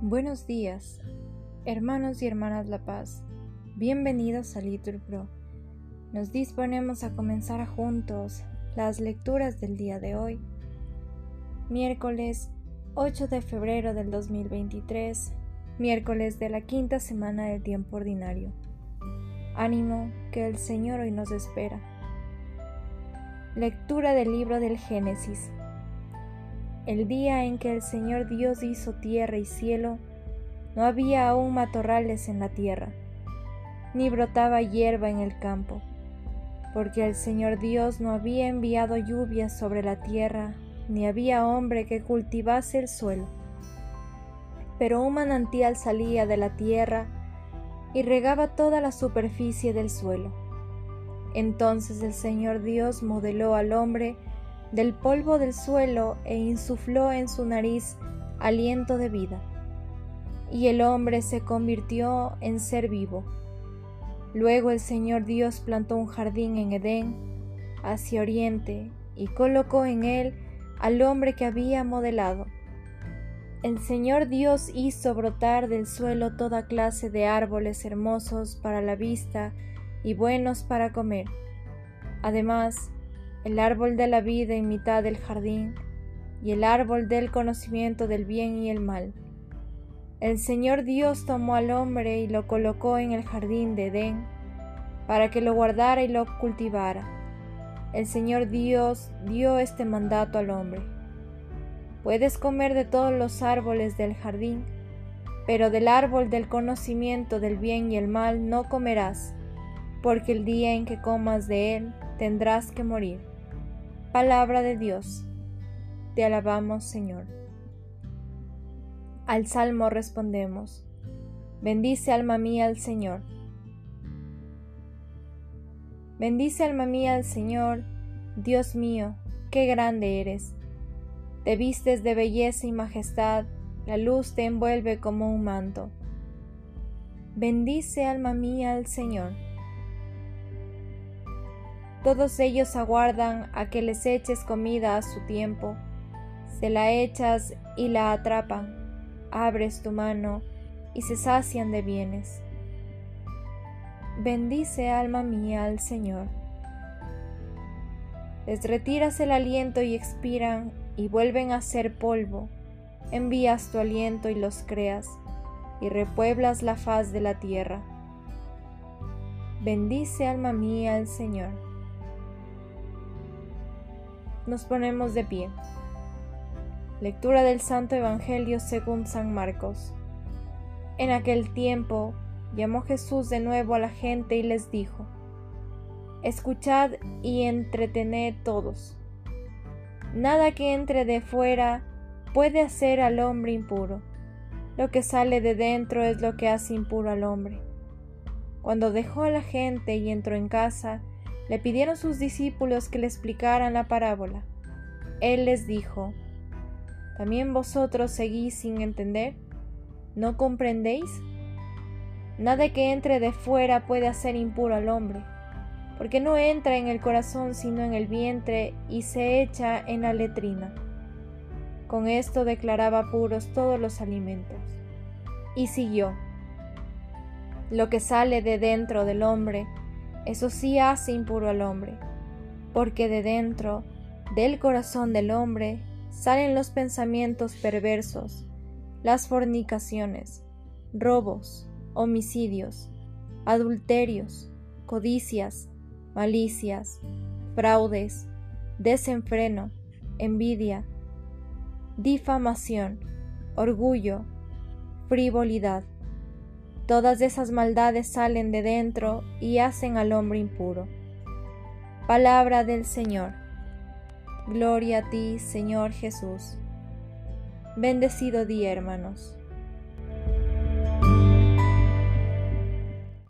Buenos días, hermanos y hermanas La Paz. Bienvenidos a Litur Pro. Nos disponemos a comenzar juntos las lecturas del día de hoy, miércoles 8 de febrero del 2023, miércoles de la quinta semana del tiempo ordinario. Ánimo que el Señor hoy nos espera. Lectura del libro del Génesis. El día en que el Señor Dios hizo tierra y cielo, no había aún matorrales en la tierra, ni brotaba hierba en el campo, porque el Señor Dios no había enviado lluvias sobre la tierra, ni había hombre que cultivase el suelo. Pero un manantial salía de la tierra y regaba toda la superficie del suelo. Entonces el Señor Dios modeló al hombre del polvo del suelo e insufló en su nariz aliento de vida. Y el hombre se convirtió en ser vivo. Luego el Señor Dios plantó un jardín en Edén, hacia oriente, y colocó en él al hombre que había modelado. El Señor Dios hizo brotar del suelo toda clase de árboles hermosos para la vista y buenos para comer. Además, el árbol de la vida en mitad del jardín, y el árbol del conocimiento del bien y el mal. El Señor Dios tomó al hombre y lo colocó en el jardín de Edén, para que lo guardara y lo cultivara. El Señor Dios dio este mandato al hombre. Puedes comer de todos los árboles del jardín, pero del árbol del conocimiento del bien y el mal no comerás, porque el día en que comas de él tendrás que morir. Palabra de Dios. Te alabamos, Señor. Al salmo respondemos. Bendice alma mía al Señor. Bendice alma mía al Señor, Dios mío, qué grande eres. Te vistes de belleza y majestad, la luz te envuelve como un manto. Bendice alma mía al Señor. Todos ellos aguardan a que les eches comida a su tiempo. Se la echas y la atrapan. Abres tu mano y se sacian de bienes. Bendice alma mía al Señor. Les retiras el aliento y expiran y vuelven a ser polvo. Envías tu aliento y los creas y repueblas la faz de la tierra. Bendice alma mía al Señor nos ponemos de pie. Lectura del Santo Evangelio según San Marcos. En aquel tiempo llamó Jesús de nuevo a la gente y les dijo, Escuchad y entretened todos. Nada que entre de fuera puede hacer al hombre impuro. Lo que sale de dentro es lo que hace impuro al hombre. Cuando dejó a la gente y entró en casa, le pidieron sus discípulos que le explicaran la parábola. Él les dijo, ¿también vosotros seguís sin entender? ¿No comprendéis? Nada que entre de fuera puede hacer impuro al hombre, porque no entra en el corazón sino en el vientre y se echa en la letrina. Con esto declaraba puros todos los alimentos. Y siguió. Lo que sale de dentro del hombre, eso sí hace impuro al hombre, porque de dentro, del corazón del hombre, salen los pensamientos perversos, las fornicaciones, robos, homicidios, adulterios, codicias, malicias, fraudes, desenfreno, envidia, difamación, orgullo, frivolidad Todas esas maldades salen de dentro y hacen al hombre impuro. Palabra del Señor. Gloria a ti, Señor Jesús. Bendecido día, hermanos.